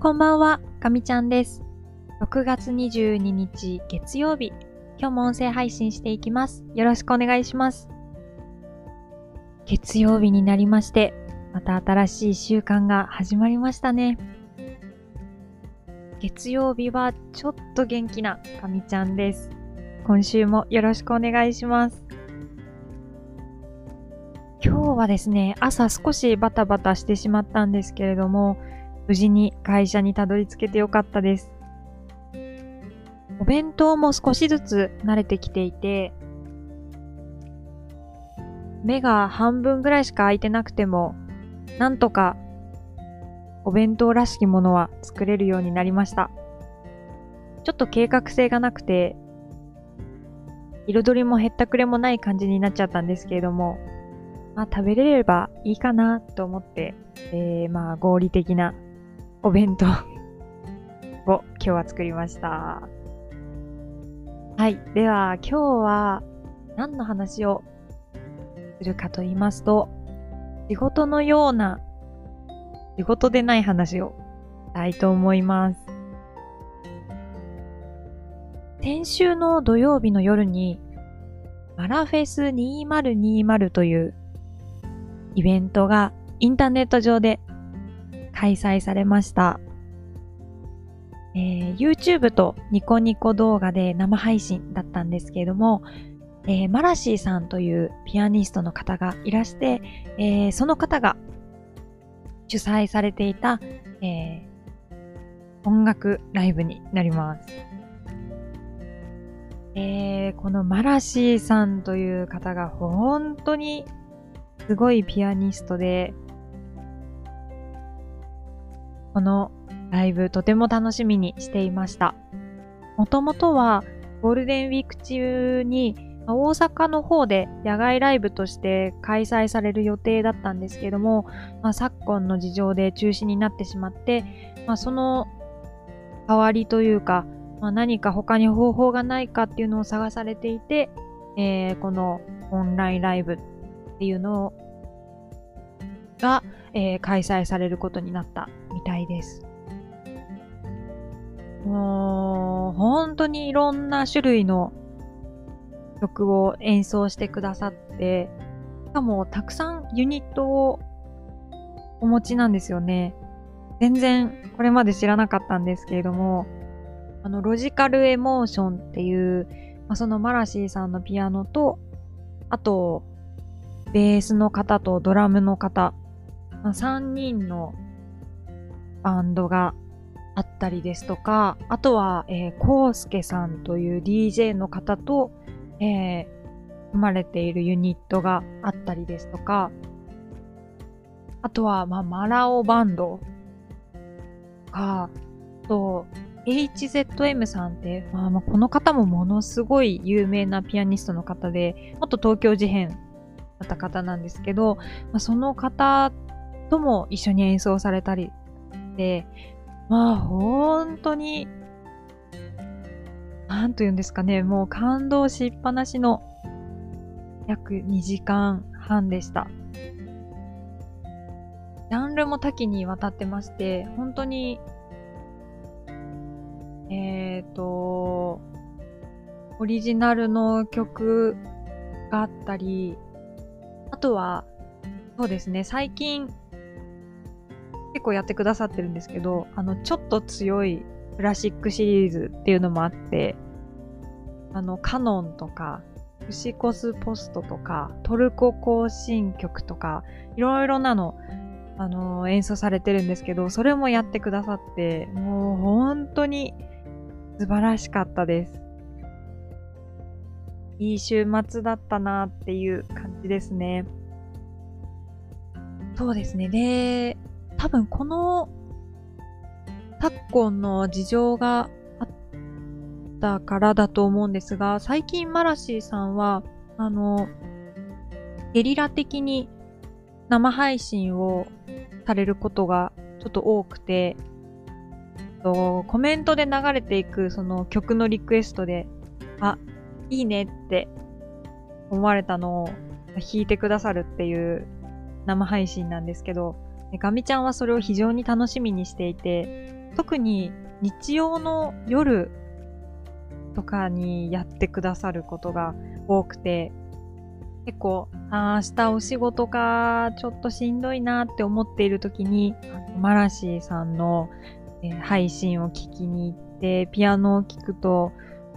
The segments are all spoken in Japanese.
こんばんは、かみちゃんです。6月22日月曜日、今日も音声配信していきます。よろしくお願いします。月曜日になりまして、また新しい週間が始まりましたね。月曜日はちょっと元気なかみちゃんです。今週もよろしくお願いします。今日はですね、朝少しバタバタしてしまったんですけれども、無事に会社にたどり着けてよかったです。お弁当も少しずつ慣れてきていて、目が半分ぐらいしか開いてなくても、なんとかお弁当らしきものは作れるようになりました。ちょっと計画性がなくて、彩りもへったくれもない感じになっちゃったんですけれども、まあ食べれればいいかなと思って、えー、まあ合理的なお弁当 を今日は作りました。はい。では今日は何の話をするかと言いますと、仕事のような仕事でない話をしたいと思います。先週の土曜日の夜にマラフェス2020というイベントがインターネット上で開催されました。えー YouTube とニコニコ動画で生配信だったんですけれども、えーマラシーさんというピアニストの方がいらして、えーその方が主催されていた、え音楽ライブになります。えこのマラシーさんという方が本当にすごいピアニストで、このライブとても楽しみにしていました。もともとはゴールデンウィーク中に大阪の方で野外ライブとして開催される予定だったんですけども、まあ、昨今の事情で中止になってしまって、まあ、その代わりというか、まあ、何か他に方法がないかっていうのを探されていて、えーこのオンラインライブっていうのをが、えー開催されることになったみたいです。もう、本当にいろんな種類の曲を演奏してくださって、しかもたくさんユニットをお持ちなんですよね。全然これまで知らなかったんですけれども、あの、ロジカルエモーションっていう、まあ、そのマラシーさんのピアノと、あと、ベースの方とドラムの方、3人のバンドがあったりですとか、あとは、えー、コウスケさんという DJ の方と、えー、組まれているユニットがあったりですとか、あとは、まあ、マラオバンドか、と、HZM さんって、まあ、まあこの方もものすごい有名なピアニストの方で、元東京事変だった方なんですけど、まあ、その方とも一緒に演奏されたりで、まあ本当に、なんと言うんですかね、もう感動しっぱなしの約2時間半でした。ジャンルも多岐にわたってまして、本当に、えっ、と、オリジナルの曲があったり、あとは、そうですね、最近結構やってくださってるんですけど、あの、ちょっと強いクラシックシリーズっていうのもあって、あの、カノンとか、ウシコスポストとか、トルコ行進曲とか、いろいろなの、あの、演奏されてるんですけど、それもやってくださって、もう本当に素晴らしかったです。いい週末だったなっていう感じですね。そうですね。で、多分この昨今の事情があったからだと思うんですが、最近マラシーさんは、あの、ゲリラ的に生配信をされることがちょっと多くて、とコメントで流れていくその曲のリクエストで、あ、いいねって思われたのを弾いてくださるっていう生配信なんですけど、ガミちゃんはそれを非常に楽しみにしていて、特に日曜の夜とかにやってくださることが多くて、結構、あ明日お仕事か、ちょっとしんどいなって思っている時に、マラシーさんの、えー、配信を聞きに行って、ピアノを聴くと、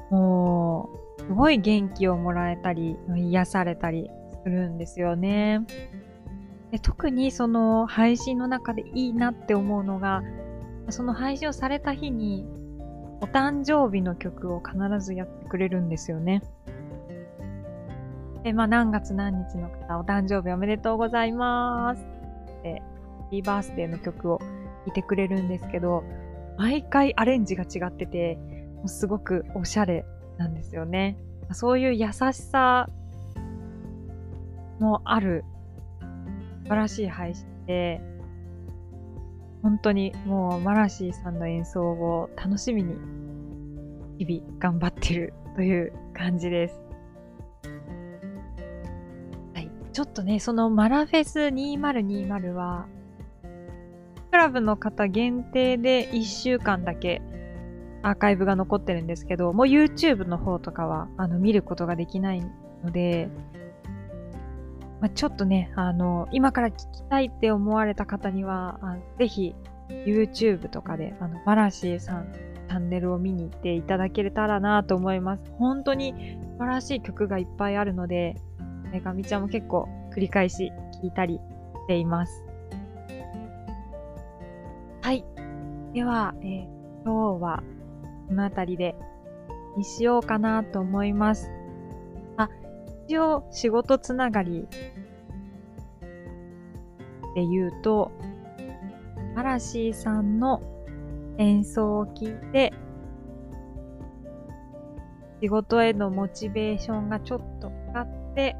もう、すごい元気をもらえたり、癒されたりするんですよね。で特にその配信の中でいいなって思うのが、その配信をされた日に、お誕生日の曲を必ずやってくれるんですよね。で、まあ、何月何日の方、お誕生日おめでとうございます。で、ハッピーバースデーの曲を聴いてくれるんですけど、毎回アレンジが違ってて、もうすごくおしゃれなんですよね。そういう優しさもある素晴らしい配信で、本当にもうマラシーさんの演奏を楽しみに日々頑張ってるという感じです。はい。ちょっとね、そのマラフェス2020は、クラブの方限定で1週間だけアーカイブが残ってるんですけど、もう YouTube の方とかはあの見ることができないので、まあ、ちょっとね、あの、今から聞きたいって思われた方には、あぜひ YouTube とかで、あの、マラシーさんチャンネルを見に行っていただけたらなと思います。本当に素晴らしい曲がいっぱいあるので、えガミちゃんも結構繰り返し聴いたりしています。はい。では、えー、今日はこの辺りでにしようかなと思います。一応仕事つながりで言うと、マラシーさんの演奏を聞いて、仕事へのモチベーションがちょっとかかって、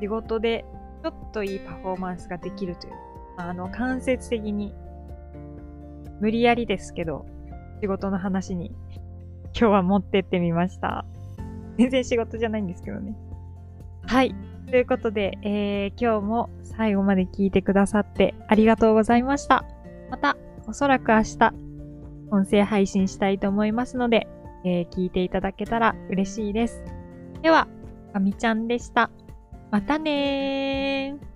仕事でちょっといいパフォーマンスができるという、あの、間接的に無理やりですけど、仕事の話に今日は持ってってみました。全然仕事じゃないんですけどね。はい。ということで、えー、今日も最後まで聞いてくださってありがとうございました。また、おそらく明日、音声配信したいと思いますので、えー、聞いていただけたら嬉しいです。では、かみちゃんでした。またねー。